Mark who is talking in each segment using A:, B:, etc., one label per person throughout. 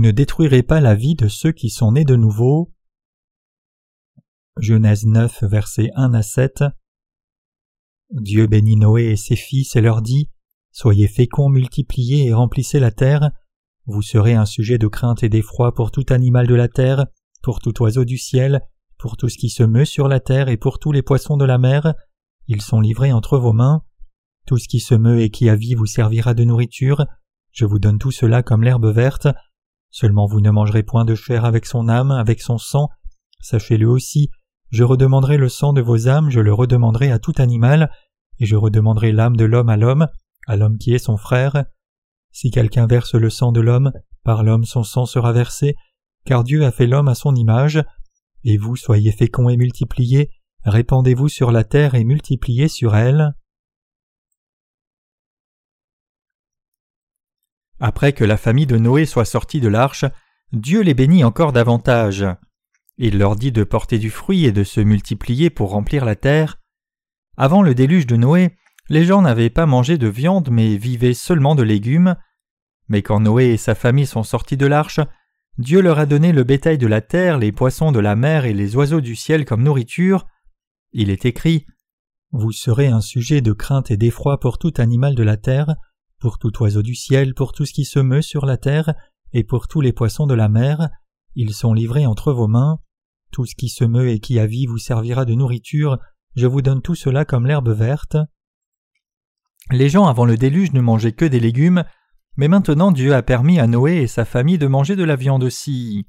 A: Vous ne détruirez pas la vie de ceux qui sont nés de nouveau. Genèse 9, versets 1 à 7. Dieu bénit Noé et ses fils et leur dit Soyez féconds, multipliez et remplissez la terre. Vous serez un sujet de crainte et d'effroi pour tout animal de la terre, pour tout oiseau du ciel, pour tout ce qui se meut sur la terre et pour tous les poissons de la mer. Ils sont livrés entre vos mains. Tout ce qui se meut et qui a vie vous servira de nourriture. Je vous donne tout cela comme l'herbe verte. Seulement vous ne mangerez point de chair avec son âme, avec son sang. Sachez-le aussi, je redemanderai le sang de vos âmes, je le redemanderai à tout animal, et je redemanderai l'âme de l'homme à l'homme, à l'homme qui est son frère. Si quelqu'un verse le sang de l'homme, par l'homme son sang sera versé, car Dieu a fait l'homme à son image. Et vous soyez féconds et multipliés, répandez-vous sur la terre et multipliez sur elle. Après que la famille de Noé soit sortie de l'arche, Dieu les bénit encore davantage. Il leur dit de porter du fruit et de se multiplier pour remplir la terre. Avant le déluge de Noé, les gens n'avaient pas mangé de viande mais vivaient seulement de légumes. Mais quand Noé et sa famille sont sortis de l'arche, Dieu leur a donné le bétail de la terre, les poissons de la mer et les oiseaux du ciel comme nourriture. Il est écrit Vous serez un sujet de crainte et d'effroi pour tout animal de la terre, pour tout oiseau du ciel, pour tout ce qui se meut sur la terre, et pour tous les poissons de la mer. Ils sont livrés entre vos mains. Tout ce qui se meut et qui a vie vous servira de nourriture, je vous donne tout cela comme l'herbe verte. Les gens avant le déluge ne mangeaient que des légumes, mais maintenant Dieu a permis à Noé et sa famille de manger de la viande aussi.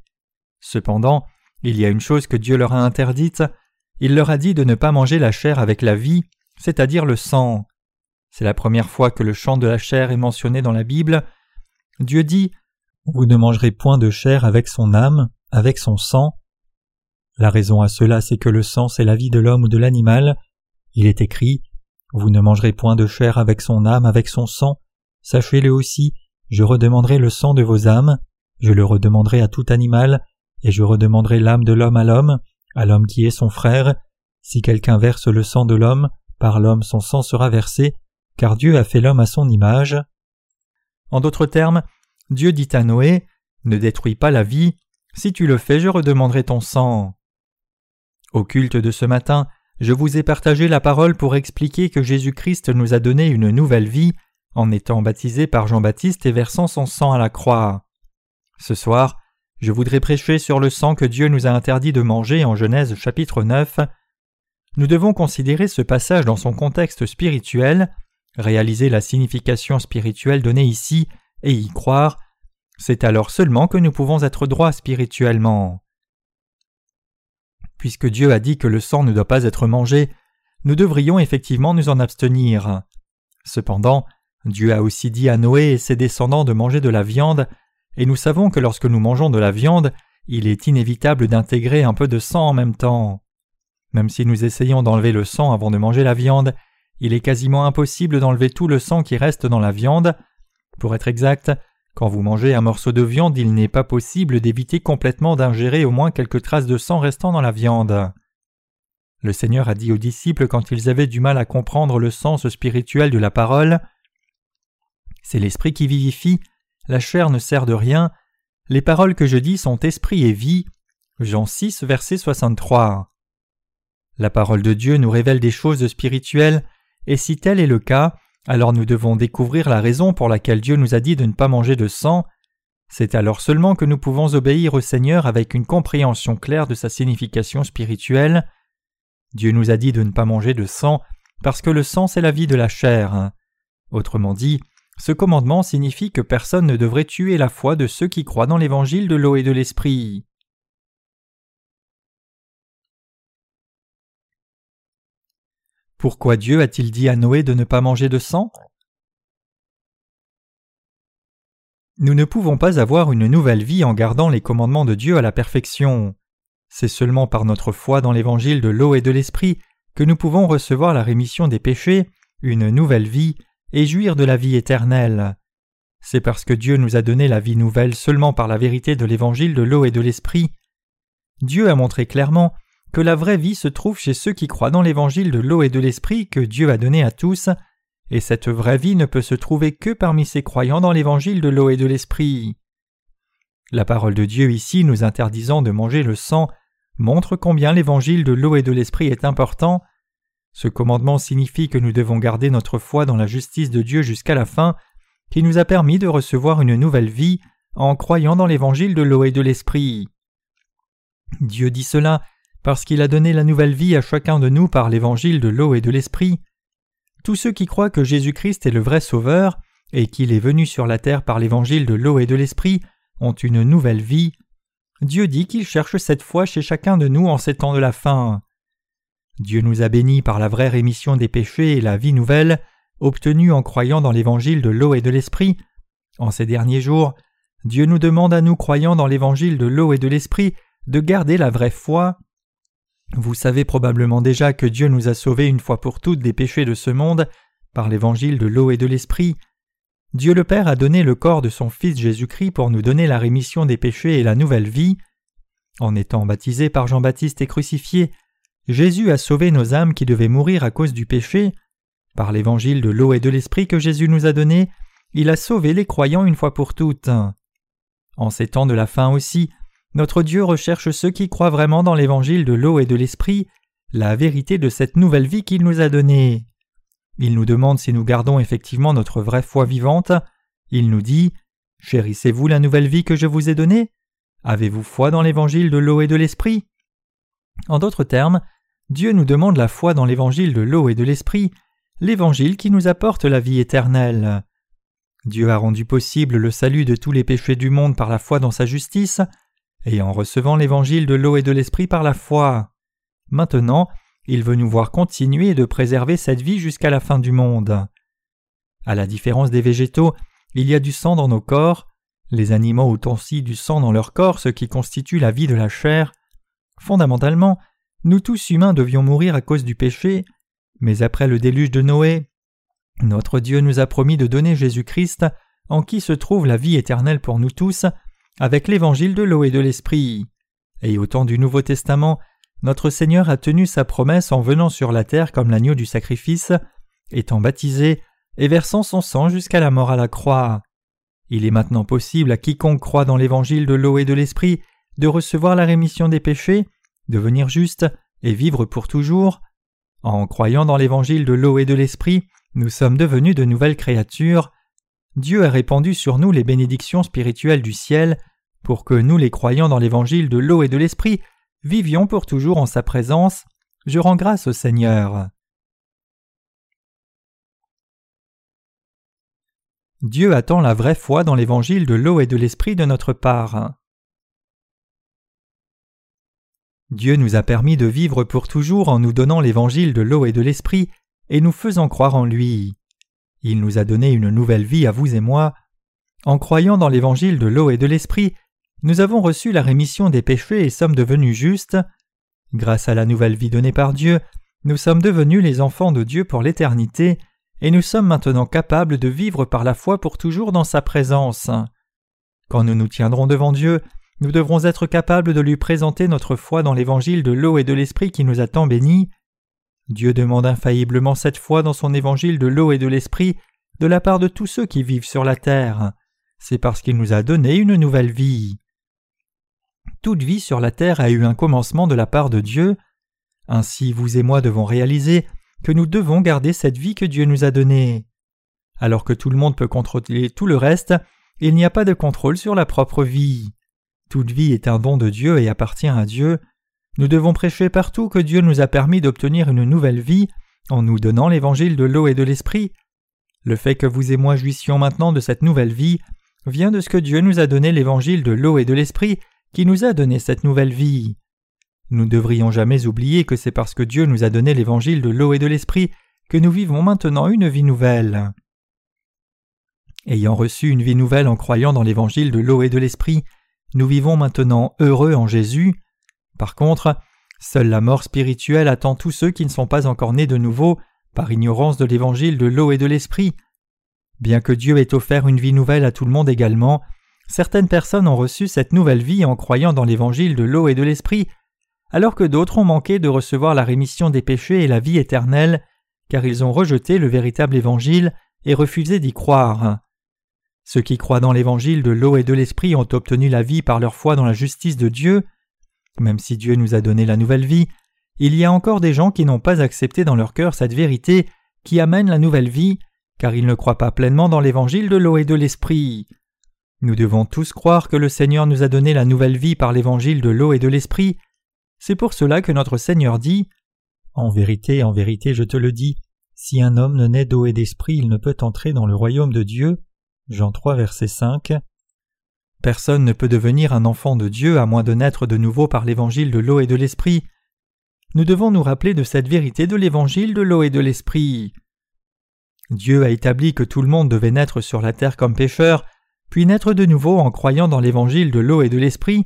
A: Cependant, il y a une chose que Dieu leur a interdite, il leur a dit de ne pas manger la chair avec la vie, c'est-à-dire le sang. C'est la première fois que le chant de la chair est mentionné dans la Bible. Dieu dit Vous ne mangerez point de chair avec son âme, avec son sang. La raison à cela, c'est que le sang, c'est la vie de l'homme ou de l'animal. Il est écrit Vous ne mangerez point de chair avec son âme, avec son sang. Sachez-le aussi, je redemanderai le sang de vos âmes, je le redemanderai à tout animal, et je redemanderai l'âme de l'homme à l'homme, à l'homme qui est son frère. Si quelqu'un verse le sang de l'homme, par l'homme son sang sera versé, car Dieu a fait l'homme à son image. En d'autres termes, Dieu dit à Noé Ne détruis pas la vie, si tu le fais, je redemanderai ton sang. Au culte de ce matin, je vous ai partagé la parole pour expliquer que Jésus-Christ nous a donné une nouvelle vie en étant baptisé par Jean-Baptiste et versant son sang à la croix. Ce soir, je voudrais prêcher sur le sang que Dieu nous a interdit de manger en Genèse chapitre 9. Nous devons considérer ce passage dans son contexte spirituel, réaliser la signification spirituelle donnée ici et y croire. C'est alors seulement que nous pouvons être droits spirituellement. Puisque Dieu a dit que le sang ne doit pas être mangé, nous devrions effectivement nous en abstenir. Cependant, Dieu a aussi dit à Noé et ses descendants de manger de la viande, et nous savons que lorsque nous mangeons de la viande, il est inévitable d'intégrer un peu de sang en même temps. Même si nous essayons d'enlever le sang avant de manger la viande, il est quasiment impossible d'enlever tout le sang qui reste dans la viande. Pour être exact, quand vous mangez un morceau de viande, il n'est pas possible d'éviter complètement d'ingérer au moins quelques traces de sang restant dans la viande. Le Seigneur a dit aux disciples quand ils avaient du mal à comprendre le sens spirituel de la parole C'est l'esprit qui vivifie, la chair ne sert de rien, les paroles que je dis sont esprit et vie. Jean 6, verset 63. La parole de Dieu nous révèle des choses spirituelles, et si tel est le cas, alors nous devons découvrir la raison pour laquelle Dieu nous a dit de ne pas manger de sang. C'est alors seulement que nous pouvons obéir au Seigneur avec une compréhension claire de sa signification spirituelle. Dieu nous a dit de ne pas manger de sang parce que le sang c'est la vie de la chair. Autrement dit, ce commandement signifie que personne ne devrait tuer la foi de ceux qui croient dans l'évangile de l'eau et de l'esprit. Pourquoi Dieu a-t-il dit à Noé de ne pas manger de sang? Nous ne pouvons pas avoir une nouvelle vie en gardant les commandements de Dieu à la perfection. C'est seulement par notre foi dans l'évangile de l'eau et de l'esprit que nous pouvons recevoir la rémission des péchés, une nouvelle vie et jouir de la vie éternelle. C'est parce que Dieu nous a donné la vie nouvelle seulement par la vérité de l'évangile de l'eau et de l'esprit. Dieu a montré clairement que la vraie vie se trouve chez ceux qui croient dans l'évangile de l'eau et de l'esprit que Dieu a donné à tous, et cette vraie vie ne peut se trouver que parmi ces croyants dans l'évangile de l'eau et de l'esprit. La parole de Dieu ici nous interdisant de manger le sang montre combien l'évangile de l'eau et de l'esprit est important. Ce commandement signifie que nous devons garder notre foi dans la justice de Dieu jusqu'à la fin, qui nous a permis de recevoir une nouvelle vie en croyant dans l'évangile de l'eau et de l'esprit. Dieu dit cela parce qu'il a donné la nouvelle vie à chacun de nous par l'évangile de l'eau et de l'esprit. Tous ceux qui croient que Jésus-Christ est le vrai Sauveur et qu'il est venu sur la terre par l'évangile de l'eau et de l'esprit ont une nouvelle vie. Dieu dit qu'il cherche cette foi chez chacun de nous en ces temps de la fin. Dieu nous a bénis par la vraie rémission des péchés et la vie nouvelle, obtenue en croyant dans l'évangile de l'eau et de l'esprit. En ces derniers jours, Dieu nous demande à nous croyant dans l'évangile de l'eau et de l'esprit de garder la vraie foi. Vous savez probablement déjà que Dieu nous a sauvés une fois pour toutes des péchés de ce monde par l'évangile de l'eau et de l'esprit. Dieu le Père a donné le corps de son Fils Jésus-Christ pour nous donner la rémission des péchés et la nouvelle vie. En étant baptisé par Jean-Baptiste et crucifié, Jésus a sauvé nos âmes qui devaient mourir à cause du péché. Par l'évangile de l'eau et de l'esprit que Jésus nous a donné, il a sauvé les croyants une fois pour toutes. En ces temps de la fin aussi, notre Dieu recherche ceux qui croient vraiment dans l'évangile de l'eau et de l'esprit, la vérité de cette nouvelle vie qu'il nous a donnée. Il nous demande si nous gardons effectivement notre vraie foi vivante. Il nous dit Chérissez-vous la nouvelle vie que je vous ai donnée? Avez-vous foi dans l'évangile de l'eau et de l'esprit? En d'autres termes, Dieu nous demande la foi dans l'évangile de l'eau et de l'esprit, l'évangile qui nous apporte la vie éternelle. Dieu a rendu possible le salut de tous les péchés du monde par la foi dans sa justice, et en recevant l'évangile de l'eau et de l'esprit par la foi. Maintenant, il veut nous voir continuer de préserver cette vie jusqu'à la fin du monde. À la différence des végétaux, il y a du sang dans nos corps, les animaux ont aussi du sang dans leur corps, ce qui constitue la vie de la chair. Fondamentalement, nous tous humains devions mourir à cause du péché, mais après le déluge de Noé, notre Dieu nous a promis de donner Jésus-Christ, en qui se trouve la vie éternelle pour nous tous, avec l'évangile de l'eau et de l'esprit. Et au temps du Nouveau Testament, notre Seigneur a tenu sa promesse en venant sur la terre comme l'agneau du sacrifice, étant baptisé et versant son sang jusqu'à la mort à la croix. Il est maintenant possible à quiconque croit dans l'évangile de l'eau et de l'esprit de recevoir la rémission des péchés, devenir juste et vivre pour toujours. En croyant dans l'évangile de l'eau et de l'esprit, nous sommes devenus de nouvelles créatures. Dieu a répandu sur nous les bénédictions spirituelles du ciel, pour que nous les croyants dans l'évangile de l'eau et de l'esprit vivions pour toujours en sa présence. Je rends grâce au Seigneur. Dieu attend la vraie foi dans l'évangile de l'eau et de l'esprit de notre part. Dieu nous a permis de vivre pour toujours en nous donnant l'évangile de l'eau et de l'esprit et nous faisant croire en lui. Il nous a donné une nouvelle vie à vous et moi. En croyant dans l'évangile de l'eau et de l'esprit, nous avons reçu la rémission des péchés et sommes devenus justes. Grâce à la nouvelle vie donnée par Dieu, nous sommes devenus les enfants de Dieu pour l'éternité, et nous sommes maintenant capables de vivre par la foi pour toujours dans sa présence. Quand nous nous tiendrons devant Dieu, nous devrons être capables de lui présenter notre foi dans l'évangile de l'eau et de l'esprit qui nous a tant bénis. Dieu demande infailliblement cette foi dans son évangile de l'eau et de l'esprit de la part de tous ceux qui vivent sur la terre. C'est parce qu'il nous a donné une nouvelle vie. Toute vie sur la terre a eu un commencement de la part de Dieu. Ainsi vous et moi devons réaliser que nous devons garder cette vie que Dieu nous a donnée. Alors que tout le monde peut contrôler tout le reste, il n'y a pas de contrôle sur la propre vie. Toute vie est un don de Dieu et appartient à Dieu. Nous devons prêcher partout que Dieu nous a permis d'obtenir une nouvelle vie en nous donnant l'évangile de l'eau et de l'esprit. Le fait que vous et moi jouissions maintenant de cette nouvelle vie vient de ce que Dieu nous a donné l'évangile de l'eau et de l'esprit qui nous a donné cette nouvelle vie. Nous ne devrions jamais oublier que c'est parce que Dieu nous a donné l'évangile de l'eau et de l'esprit que nous vivons maintenant une vie nouvelle. Ayant reçu une vie nouvelle en croyant dans l'évangile de l'eau et de l'esprit, nous vivons maintenant heureux en Jésus. Par contre, seule la mort spirituelle attend tous ceux qui ne sont pas encore nés de nouveau par ignorance de l'évangile de l'eau et de l'esprit. Bien que Dieu ait offert une vie nouvelle à tout le monde également, certaines personnes ont reçu cette nouvelle vie en croyant dans l'évangile de l'eau et de l'esprit, alors que d'autres ont manqué de recevoir la rémission des péchés et la vie éternelle, car ils ont rejeté le véritable évangile et refusé d'y croire. Ceux qui croient dans l'évangile de l'eau et de l'esprit ont obtenu la vie par leur foi dans la justice de Dieu. Même si Dieu nous a donné la nouvelle vie, il y a encore des gens qui n'ont pas accepté dans leur cœur cette vérité qui amène la nouvelle vie, car ils ne croient pas pleinement dans l'évangile de l'eau et de l'esprit. Nous devons tous croire que le Seigneur nous a donné la nouvelle vie par l'évangile de l'eau et de l'esprit. C'est pour cela que notre Seigneur dit En vérité, en vérité, je te le dis, si un homme ne naît d'eau et d'esprit, il ne peut entrer dans le royaume de Dieu. Jean 3, verset 5. Personne ne peut devenir un enfant de Dieu à moins de naître de nouveau par l'évangile de l'eau et de l'esprit. Nous devons nous rappeler de cette vérité de l'évangile de l'eau et de l'esprit. Dieu a établi que tout le monde devait naître sur la terre comme pécheur, puis naître de nouveau en croyant dans l'évangile de l'eau et de l'esprit.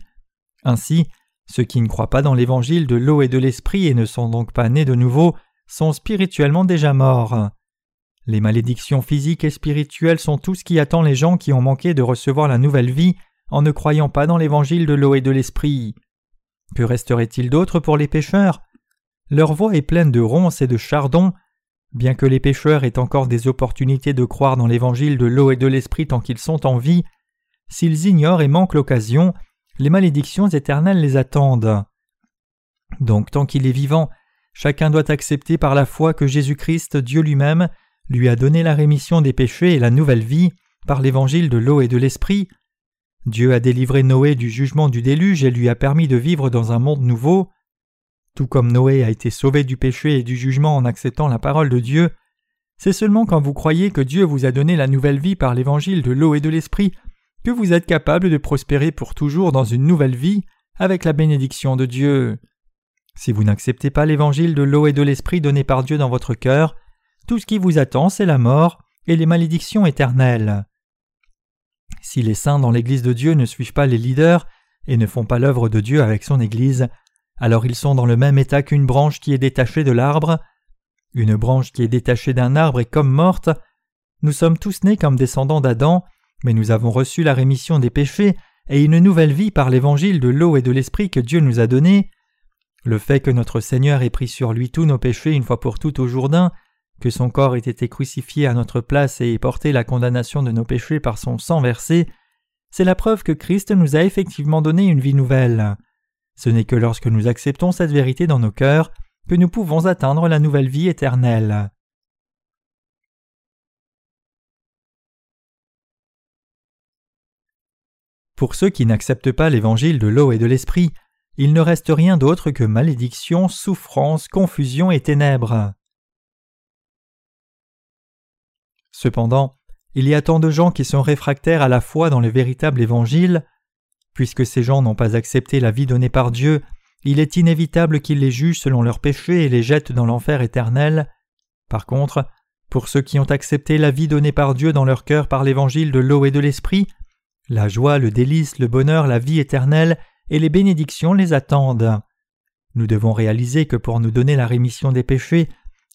A: Ainsi, ceux qui ne croient pas dans l'évangile de l'eau et de l'esprit et ne sont donc pas nés de nouveau sont spirituellement déjà morts. Les malédictions physiques et spirituelles sont tout ce qui attend les gens qui ont manqué de recevoir la nouvelle vie en ne croyant pas dans l'évangile de l'eau et de l'esprit. Que resterait-il d'autre pour les pécheurs? Leur voix est pleine de ronces et de chardons. Bien que les pécheurs aient encore des opportunités de croire dans l'évangile de l'eau et de l'esprit tant qu'ils sont en vie, s'ils ignorent et manquent l'occasion, les malédictions éternelles les attendent. Donc tant qu'il est vivant, chacun doit accepter par la foi que Jésus-Christ, Dieu lui-même, lui a donné la rémission des péchés et la nouvelle vie par l'évangile de l'eau et de l'esprit. Dieu a délivré Noé du jugement du déluge et lui a permis de vivre dans un monde nouveau. Tout comme Noé a été sauvé du péché et du jugement en acceptant la parole de Dieu, c'est seulement quand vous croyez que Dieu vous a donné la nouvelle vie par l'évangile de l'eau et de l'esprit que vous êtes capable de prospérer pour toujours dans une nouvelle vie avec la bénédiction de Dieu. Si vous n'acceptez pas l'évangile de l'eau et de l'esprit donné par Dieu dans votre cœur, tout ce qui vous attend, c'est la mort et les malédictions éternelles. Si les saints dans l'Église de Dieu ne suivent pas les leaders et ne font pas l'œuvre de Dieu avec son Église, alors ils sont dans le même état qu'une branche qui est détachée de l'arbre. Une branche qui est détachée d'un arbre est comme morte. Nous sommes tous nés comme descendants d'Adam, mais nous avons reçu la rémission des péchés et une nouvelle vie par l'évangile de l'eau et de l'esprit que Dieu nous a donné. Le fait que notre Seigneur ait pris sur lui tous nos péchés une fois pour toutes au Jourdain que son corps ait été crucifié à notre place et ait porté la condamnation de nos péchés par son sang versé, c'est la preuve que Christ nous a effectivement donné une vie nouvelle. Ce n'est que lorsque nous acceptons cette vérité dans nos cœurs que nous pouvons atteindre la nouvelle vie éternelle. Pour ceux qui n'acceptent pas l'évangile de l'eau et de l'esprit, il ne reste rien d'autre que malédiction, souffrance, confusion et ténèbres. Cependant, il y a tant de gens qui sont réfractaires à la foi dans le véritable évangile. Puisque ces gens n'ont pas accepté la vie donnée par Dieu, il est inévitable qu'ils les jugent selon leurs péchés et les jettent dans l'enfer éternel. Par contre, pour ceux qui ont accepté la vie donnée par Dieu dans leur cœur par l'évangile de l'eau et de l'esprit, la joie, le délice, le bonheur, la vie éternelle et les bénédictions les attendent. Nous devons réaliser que pour nous donner la rémission des péchés,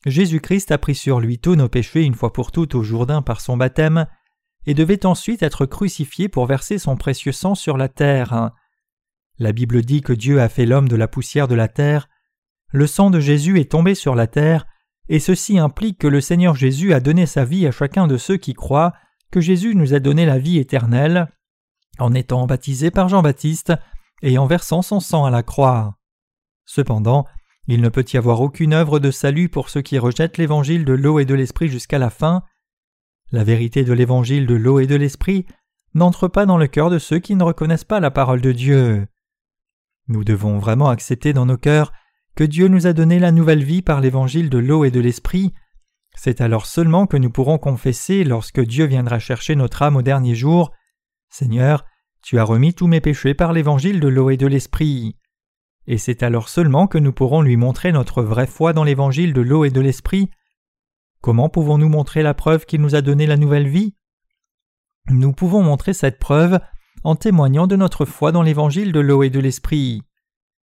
A: Jésus-Christ a pris sur lui tous nos péchés une fois pour toutes au Jourdain par son baptême, et devait ensuite être crucifié pour verser son précieux sang sur la terre. La Bible dit que Dieu a fait l'homme de la poussière de la terre. Le sang de Jésus est tombé sur la terre, et ceci implique que le Seigneur Jésus a donné sa vie à chacun de ceux qui croient que Jésus nous a donné la vie éternelle, en étant baptisé par Jean-Baptiste et en versant son sang à la croix. Cependant, il ne peut y avoir aucune œuvre de salut pour ceux qui rejettent l'évangile de l'eau et de l'esprit jusqu'à la fin. La vérité de l'évangile de l'eau et de l'esprit n'entre pas dans le cœur de ceux qui ne reconnaissent pas la parole de Dieu. Nous devons vraiment accepter dans nos cœurs que Dieu nous a donné la nouvelle vie par l'évangile de l'eau et de l'esprit. C'est alors seulement que nous pourrons confesser lorsque Dieu viendra chercher notre âme au dernier jour. Seigneur, tu as remis tous mes péchés par l'évangile de l'eau et de l'esprit et c'est alors seulement que nous pourrons lui montrer notre vraie foi dans l'évangile de l'eau et de l'esprit. Comment pouvons-nous montrer la preuve qu'il nous a donné la nouvelle vie? Nous pouvons montrer cette preuve en témoignant de notre foi dans l'évangile de l'eau et de l'esprit.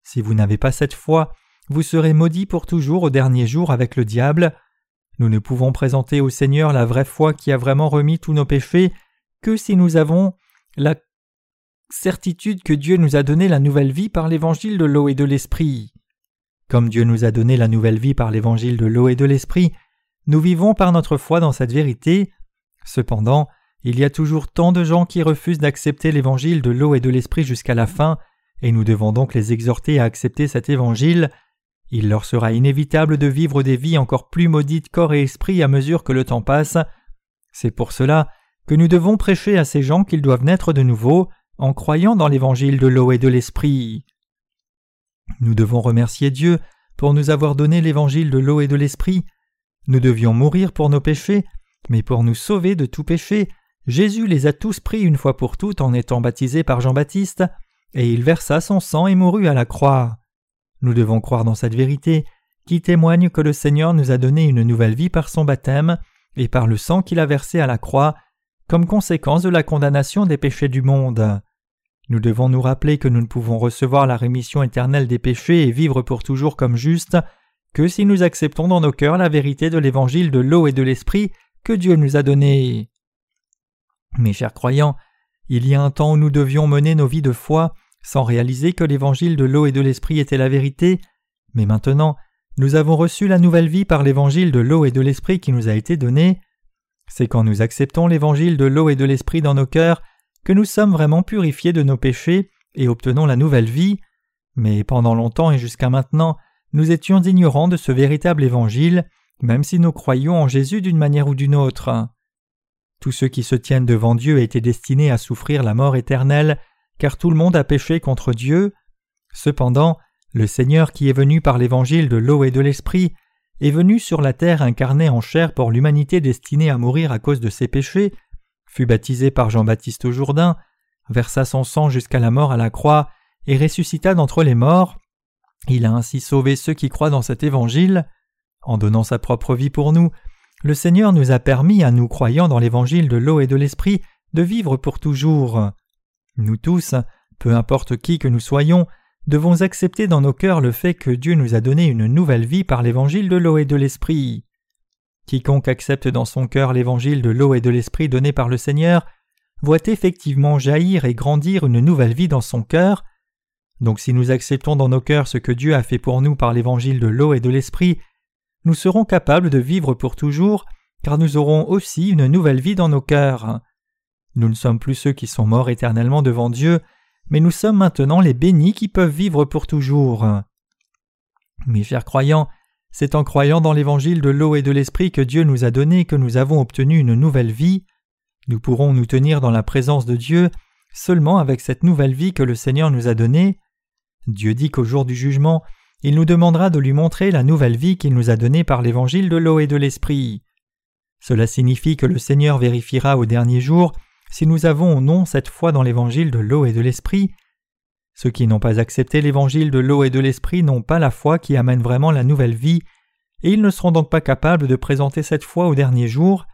A: Si vous n'avez pas cette foi, vous serez maudit pour toujours au dernier jour avec le diable. Nous ne pouvons présenter au Seigneur la vraie foi qui a vraiment remis tous nos péchés que si nous avons la certitude que Dieu nous a donné la nouvelle vie par l'évangile de l'eau et de l'esprit. Comme Dieu nous a donné la nouvelle vie par l'évangile de l'eau et de l'esprit, nous vivons par notre foi dans cette vérité. Cependant, Il y a toujours tant de gens qui refusent d'accepter l'évangile de l'eau et de l'esprit jusqu'à la fin, et nous devons donc les exhorter à accepter cet évangile. Il leur sera inévitable de vivre des vies encore plus maudites corps et esprit à mesure que le temps passe. C'est pour cela que nous devons prêcher à ces gens qu'ils doivent naître de nouveau en croyant dans l'évangile de l'eau et de l'esprit. Nous devons remercier Dieu pour nous avoir donné l'évangile de l'eau et de l'esprit. Nous devions mourir pour nos péchés, mais pour nous sauver de tout péché, Jésus les a tous pris une fois pour toutes en étant baptisé par Jean-Baptiste, et il versa son sang et mourut à la croix. Nous devons croire dans cette vérité qui témoigne que le Seigneur nous a donné une nouvelle vie par son baptême et par le sang qu'il a versé à la croix comme conséquence de la condamnation des péchés du monde. Nous devons nous rappeler que nous ne pouvons recevoir la rémission éternelle des péchés et vivre pour toujours comme justes que si nous acceptons dans nos cœurs la vérité de l'évangile de l'eau et de l'esprit que Dieu nous a donné. Mes chers croyants, il y a un temps où nous devions mener nos vies de foi sans réaliser que l'évangile de l'eau et de l'esprit était la vérité, mais maintenant nous avons reçu la nouvelle vie par l'évangile de l'eau et de l'esprit qui nous a été donné. C'est quand nous acceptons l'évangile de l'eau et de l'esprit dans nos cœurs que nous sommes vraiment purifiés de nos péchés et obtenons la nouvelle vie, mais pendant longtemps et jusqu'à maintenant, nous étions ignorants de ce véritable évangile, même si nous croyions en Jésus d'une manière ou d'une autre. Tous ceux qui se tiennent devant Dieu étaient destinés à souffrir la mort éternelle, car tout le monde a péché contre Dieu. Cependant, le Seigneur qui est venu par l'évangile de l'eau et de l'esprit est venu sur la terre incarné en chair pour l'humanité destinée à mourir à cause de ses péchés, fut baptisé par Jean-Baptiste au Jourdain, versa son sang jusqu'à la mort à la croix et ressuscita d'entre les morts. Il a ainsi sauvé ceux qui croient dans cet évangile. En donnant sa propre vie pour nous, le Seigneur nous a permis, à nous croyant dans l'évangile de l'eau et de l'esprit, de vivre pour toujours. Nous tous, peu importe qui que nous soyons, devons accepter dans nos cœurs le fait que Dieu nous a donné une nouvelle vie par l'évangile de l'eau et de l'esprit. Quiconque accepte dans son cœur l'évangile de l'eau et de l'esprit donné par le Seigneur voit effectivement jaillir et grandir une nouvelle vie dans son cœur. Donc si nous acceptons dans nos cœurs ce que Dieu a fait pour nous par l'évangile de l'eau et de l'esprit, nous serons capables de vivre pour toujours, car nous aurons aussi une nouvelle vie dans nos cœurs. Nous ne sommes plus ceux qui sont morts éternellement devant Dieu, mais nous sommes maintenant les bénis qui peuvent vivre pour toujours. Mes chers croyants, c'est en croyant dans l'évangile de l'eau et de l'esprit que Dieu nous a donné que nous avons obtenu une nouvelle vie. Nous pourrons nous tenir dans la présence de Dieu seulement avec cette nouvelle vie que le Seigneur nous a donnée. Dieu dit qu'au jour du jugement, il nous demandera de lui montrer la nouvelle vie qu'il nous a donnée par l'évangile de l'eau et de l'esprit. Cela signifie que le Seigneur vérifiera au dernier jour si nous avons ou non cette foi dans l'évangile de l'eau et de l'esprit. Ceux qui n'ont pas accepté l'évangile de l'eau et de l'esprit n'ont pas la foi qui amène vraiment la nouvelle vie, et ils ne seront donc pas capables de présenter cette foi au dernier jour.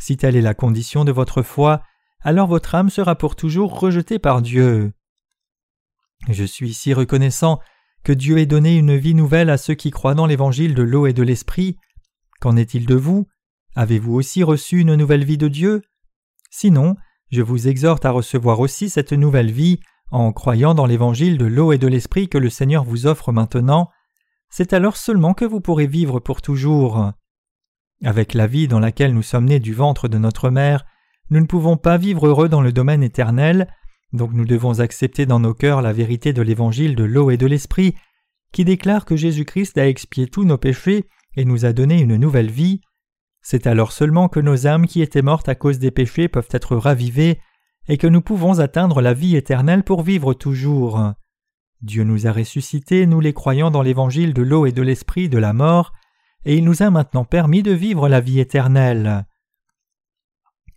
A: Si telle est la condition de votre foi, alors votre âme sera pour toujours rejetée par Dieu. Je suis si reconnaissant que Dieu ait donné une vie nouvelle à ceux qui croient dans l'évangile de l'eau et de l'esprit. Qu'en est-il de vous? Avez-vous aussi reçu une nouvelle vie de Dieu? Sinon, je vous exhorte à recevoir aussi cette nouvelle vie en croyant dans l'évangile de l'eau et de l'esprit que le Seigneur vous offre maintenant. C'est alors seulement que vous pourrez vivre pour toujours. Avec la vie dans laquelle nous sommes nés du ventre de notre mère, nous ne pouvons pas vivre heureux dans le domaine éternel, donc nous devons accepter dans nos cœurs la vérité de l'évangile de l'eau et de l'esprit, qui déclare que Jésus-Christ a expié tous nos péchés et nous a donné une nouvelle vie. C'est alors seulement que nos âmes qui étaient mortes à cause des péchés peuvent être ravivées et que nous pouvons atteindre la vie éternelle pour vivre toujours. Dieu nous a ressuscités, nous les croyants dans l'évangile de l'eau et de l'esprit de la mort, et il nous a maintenant permis de vivre la vie éternelle.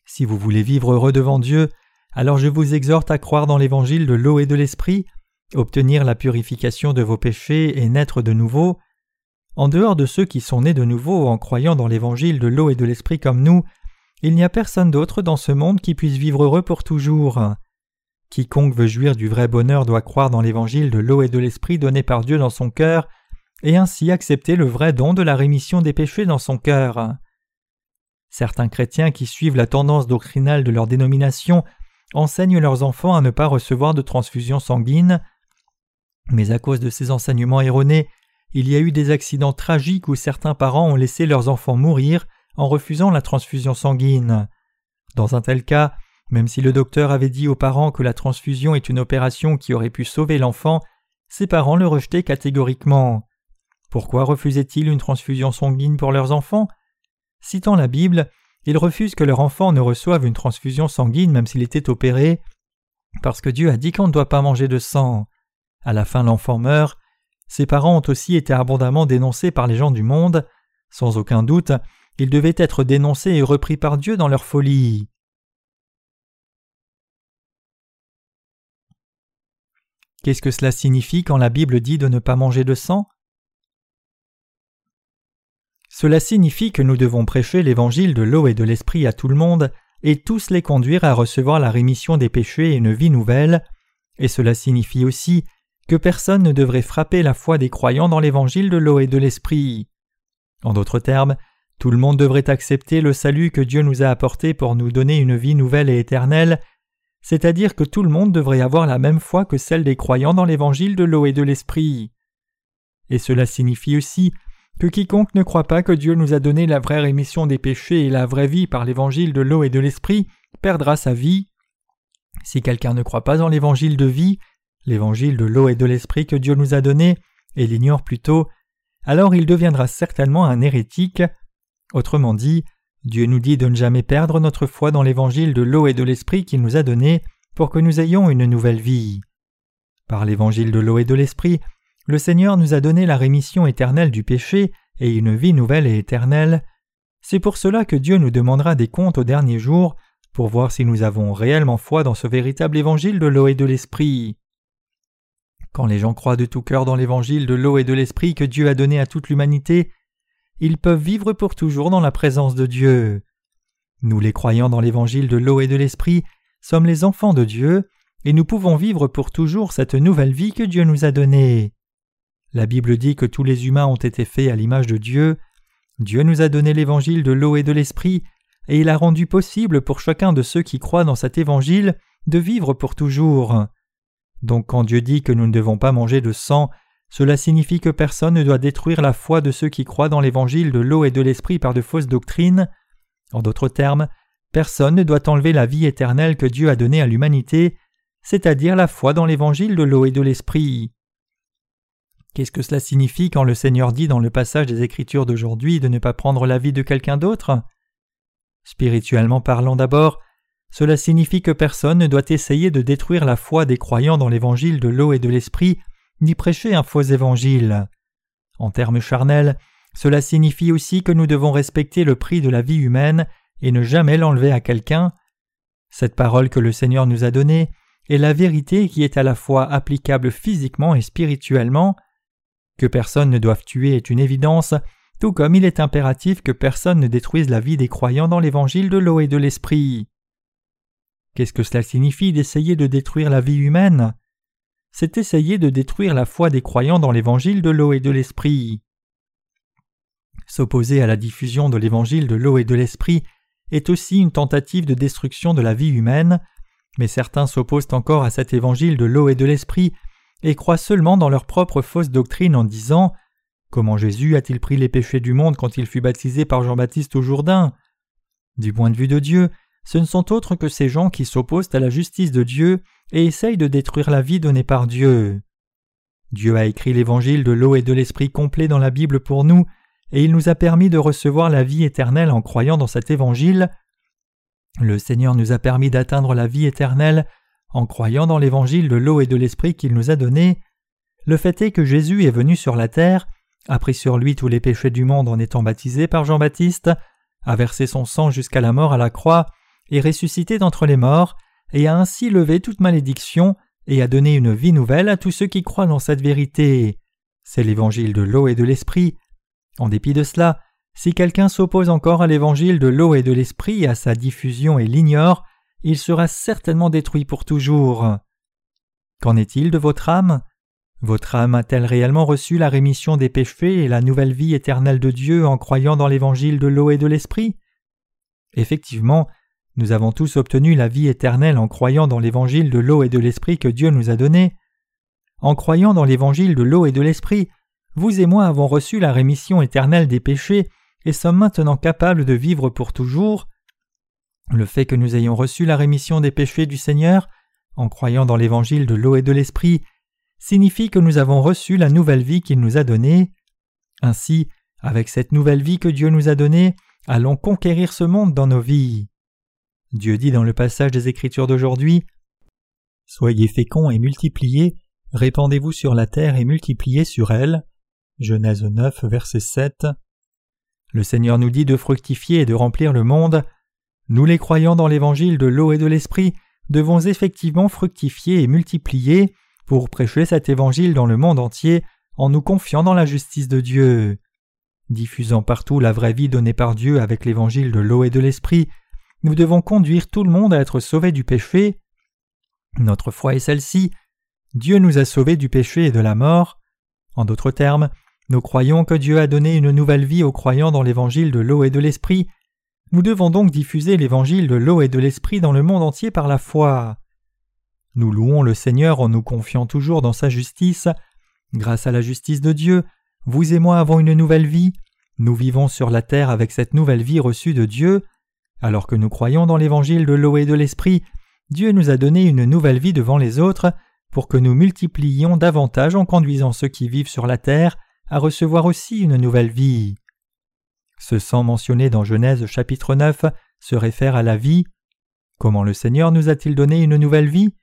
A: Si vous voulez vivre heureux devant Dieu, alors je vous exhorte à croire dans l'évangile de l'eau et de l'esprit, obtenir la purification de vos péchés et naître de nouveau. En dehors de ceux qui sont nés de nouveau en croyant dans l'évangile de l'eau et de l'esprit comme nous, il n'y a personne d'autre dans ce monde qui puisse vivre heureux pour toujours. Quiconque veut jouir du vrai bonheur doit croire dans l'évangile de l'eau et de l'esprit donné par Dieu dans son cœur, et ainsi accepter le vrai don de la rémission des péchés dans son cœur. Certains chrétiens qui suivent la tendance doctrinale de leur dénomination enseignent leurs enfants à ne pas recevoir de transfusion sanguine, mais à cause de ces enseignements erronés, il y a eu des accidents tragiques où certains parents ont laissé leurs enfants mourir en refusant la transfusion sanguine. Dans un tel cas, même si le docteur avait dit aux parents que la transfusion est une opération qui aurait pu sauver l'enfant, ses parents le rejetaient catégoriquement. Pourquoi refusaient-ils une transfusion sanguine pour leurs enfants? Citant la Bible, ils refusent que leur enfant ne reçoive une transfusion sanguine même s'il était opéré, parce que Dieu a dit qu'on ne doit pas manger de sang. À la fin l'enfant meurt. Ses parents ont aussi été abondamment dénoncés par les gens du monde. Sans aucun doute, ils devaient être dénoncés et repris par Dieu dans leur folie. Qu'est-ce que cela signifie quand la Bible dit de ne pas manger de sang? Cela signifie que nous devons prêcher l'évangile de l'eau et de l'esprit à tout le monde et tous les conduire à recevoir la rémission des péchés et une vie nouvelle, et cela signifie aussi que personne ne devrait frapper la foi des croyants dans l'évangile de l'eau et de l'esprit. En d'autres termes, tout le monde devrait accepter le salut que Dieu nous a apporté pour nous donner une vie nouvelle et éternelle, c'est-à-dire que tout le monde devrait avoir la même foi que celle des croyants dans l'évangile de l'eau et de l'esprit. Et cela signifie aussi que quiconque ne croit pas que Dieu nous a donné la vraie rémission des péchés et la vraie vie par l'évangile de l'eau et de l'esprit perdra sa vie. Si quelqu'un ne croit pas en l'évangile de vie, l'évangile de l'eau et de l'esprit que Dieu nous a donné, et l'ignore plutôt, alors il deviendra certainement un hérétique. Autrement dit, Dieu nous dit de ne jamais perdre notre foi dans l'évangile de l'eau et de l'esprit qu'il nous a donné pour que nous ayons une nouvelle vie. Par l'évangile de l'eau et de l'esprit, le Seigneur nous a donné la rémission éternelle du péché et une vie nouvelle et éternelle. C'est pour cela que Dieu nous demandera des comptes au dernier jour pour voir si nous avons réellement foi dans ce véritable évangile de l'eau et de l'esprit. Quand les gens croient de tout cœur dans l'évangile de l'eau et de l'esprit que Dieu a donné à toute l'humanité, ils peuvent vivre pour toujours dans la présence de Dieu. Nous les croyants dans l'évangile de l'eau et de l'esprit sommes les enfants de Dieu, et nous pouvons vivre pour toujours cette nouvelle vie que Dieu nous a donnée. La Bible dit que tous les humains ont été faits à l'image de Dieu. Dieu nous a donné l'évangile de l'eau et de l'esprit, et il a rendu possible pour chacun de ceux qui croient dans cet évangile de vivre pour toujours. Donc quand Dieu dit que nous ne devons pas manger de sang, cela signifie que personne ne doit détruire la foi de ceux qui croient dans l'évangile de l'eau et de l'esprit par de fausses doctrines. En d'autres termes, personne ne doit enlever la vie éternelle que Dieu a donnée à l'humanité, c'est-à-dire la foi dans l'évangile de l'eau et de l'esprit. Qu'est-ce que cela signifie quand le Seigneur dit dans le passage des Écritures d'aujourd'hui de ne pas prendre la vie de quelqu'un d'autre? Spirituellement parlant d'abord, cela signifie que personne ne doit essayer de détruire la foi des croyants dans l'évangile de l'eau et de l'esprit, ni prêcher un faux évangile. En termes charnels, cela signifie aussi que nous devons respecter le prix de la vie humaine et ne jamais l'enlever à quelqu'un. Cette parole que le Seigneur nous a donnée est la vérité qui est à la fois applicable physiquement et spirituellement. Que personne ne doive tuer est une évidence, tout comme il est impératif que personne ne détruise la vie des croyants dans l'évangile de l'eau et de l'esprit. Qu'est-ce que cela signifie d'essayer de détruire la vie humaine? C'est essayer de détruire la foi des croyants dans l'évangile de l'eau et de l'esprit. S'opposer à la diffusion de l'évangile de l'eau et de l'esprit est aussi une tentative de destruction de la vie humaine, mais certains s'opposent encore à cet évangile de l'eau et de l'esprit et croient seulement dans leur propre fausse doctrine en disant Comment Jésus a-t-il pris les péchés du monde quand il fut baptisé par Jean-Baptiste au Jourdain? Du point de vue de Dieu, ce ne sont autres que ces gens qui s'opposent à la justice de Dieu et essayent de détruire la vie donnée par Dieu. Dieu a écrit l'évangile de l'eau et de l'esprit complet dans la Bible pour nous, et il nous a permis de recevoir la vie éternelle en croyant dans cet évangile. Le Seigneur nous a permis d'atteindre la vie éternelle en croyant dans l'évangile de l'eau et de l'esprit qu'il nous a donné. Le fait est que Jésus est venu sur la terre, a pris sur lui tous les péchés du monde en étant baptisé par Jean-Baptiste, a versé son sang jusqu'à la mort à la croix, est ressuscité d'entre les morts, et a ainsi levé toute malédiction, et a donné une vie nouvelle à tous ceux qui croient dans cette vérité. C'est l'évangile de l'eau et de l'esprit. En dépit de cela, si quelqu'un s'oppose encore à l'évangile de l'eau et de l'esprit à sa diffusion et l'ignore, il sera certainement détruit pour toujours. Qu'en est-il de votre âme? Votre âme a-t-elle réellement reçu la rémission des péchés et la nouvelle vie éternelle de Dieu en croyant dans l'évangile de l'eau et de l'esprit? Effectivement, nous avons tous obtenu la vie éternelle en croyant dans l'évangile de l'eau et de l'esprit que Dieu nous a donné. En croyant dans l'évangile de l'eau et de l'esprit, vous et moi avons reçu la rémission éternelle des péchés et sommes maintenant capables de vivre pour toujours. Le fait que nous ayons reçu la rémission des péchés du Seigneur, en croyant dans l'évangile de l'eau et de l'esprit, signifie que nous avons reçu la nouvelle vie qu'il nous a donnée. Ainsi, avec cette nouvelle vie que Dieu nous a donnée, allons conquérir ce monde dans nos vies. Dieu dit dans le passage des Écritures d'aujourd'hui Soyez féconds et multipliez, répandez-vous sur la terre et multipliez sur elle. Genèse 9, verset 7. Le Seigneur nous dit de fructifier et de remplir le monde. Nous les croyants dans l'évangile de l'eau et de l'esprit devons effectivement fructifier et multiplier pour prêcher cet évangile dans le monde entier en nous confiant dans la justice de Dieu. Diffusant partout la vraie vie donnée par Dieu avec l'évangile de l'eau et de l'esprit, nous devons conduire tout le monde à être sauvé du péché notre foi est celle-ci. Dieu nous a sauvés du péché et de la mort. En d'autres termes, nous croyons que Dieu a donné une nouvelle vie aux croyants dans l'évangile de l'eau et de l'esprit. Nous devons donc diffuser l'évangile de l'eau et de l'esprit dans le monde entier par la foi. Nous louons le Seigneur en nous confiant toujours dans sa justice. Grâce à la justice de Dieu, vous et moi avons une nouvelle vie. Nous vivons sur la terre avec cette nouvelle vie reçue de Dieu. Alors que nous croyons dans l'évangile de l'eau et de l'esprit, Dieu nous a donné une nouvelle vie devant les autres pour que nous multipliions davantage en conduisant ceux qui vivent sur la terre à recevoir aussi une nouvelle vie. Ce sang mentionné dans Genèse chapitre 9 se réfère à la vie. Comment le Seigneur nous a-t-il donné une nouvelle vie?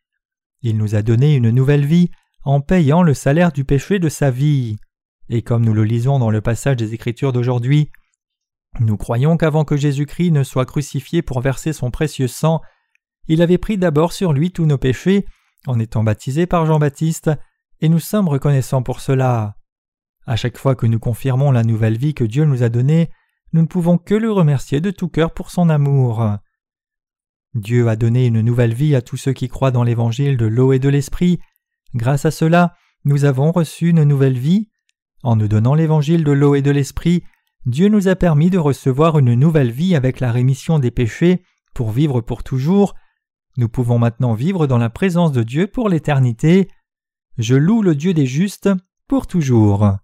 A: Il nous a donné une nouvelle vie en payant le salaire du péché de sa vie. Et comme nous le lisons dans le passage des Écritures d'aujourd'hui, nous croyons qu'avant que Jésus-Christ ne soit crucifié pour verser son précieux sang, il avait pris d'abord sur lui tous nos péchés, en étant baptisé par Jean-Baptiste, et nous sommes reconnaissants pour cela. À chaque fois que nous confirmons la nouvelle vie que Dieu nous a donnée, nous ne pouvons que le remercier de tout cœur pour son amour. Dieu a donné une nouvelle vie à tous ceux qui croient dans l'évangile de l'eau et de l'esprit. Grâce à cela, nous avons reçu une nouvelle vie. En nous donnant l'évangile de l'eau et de l'esprit, Dieu nous a permis de recevoir une nouvelle vie avec la rémission des péchés pour vivre pour toujours nous pouvons maintenant vivre dans la présence de Dieu pour l'éternité. Je loue le Dieu des justes pour toujours.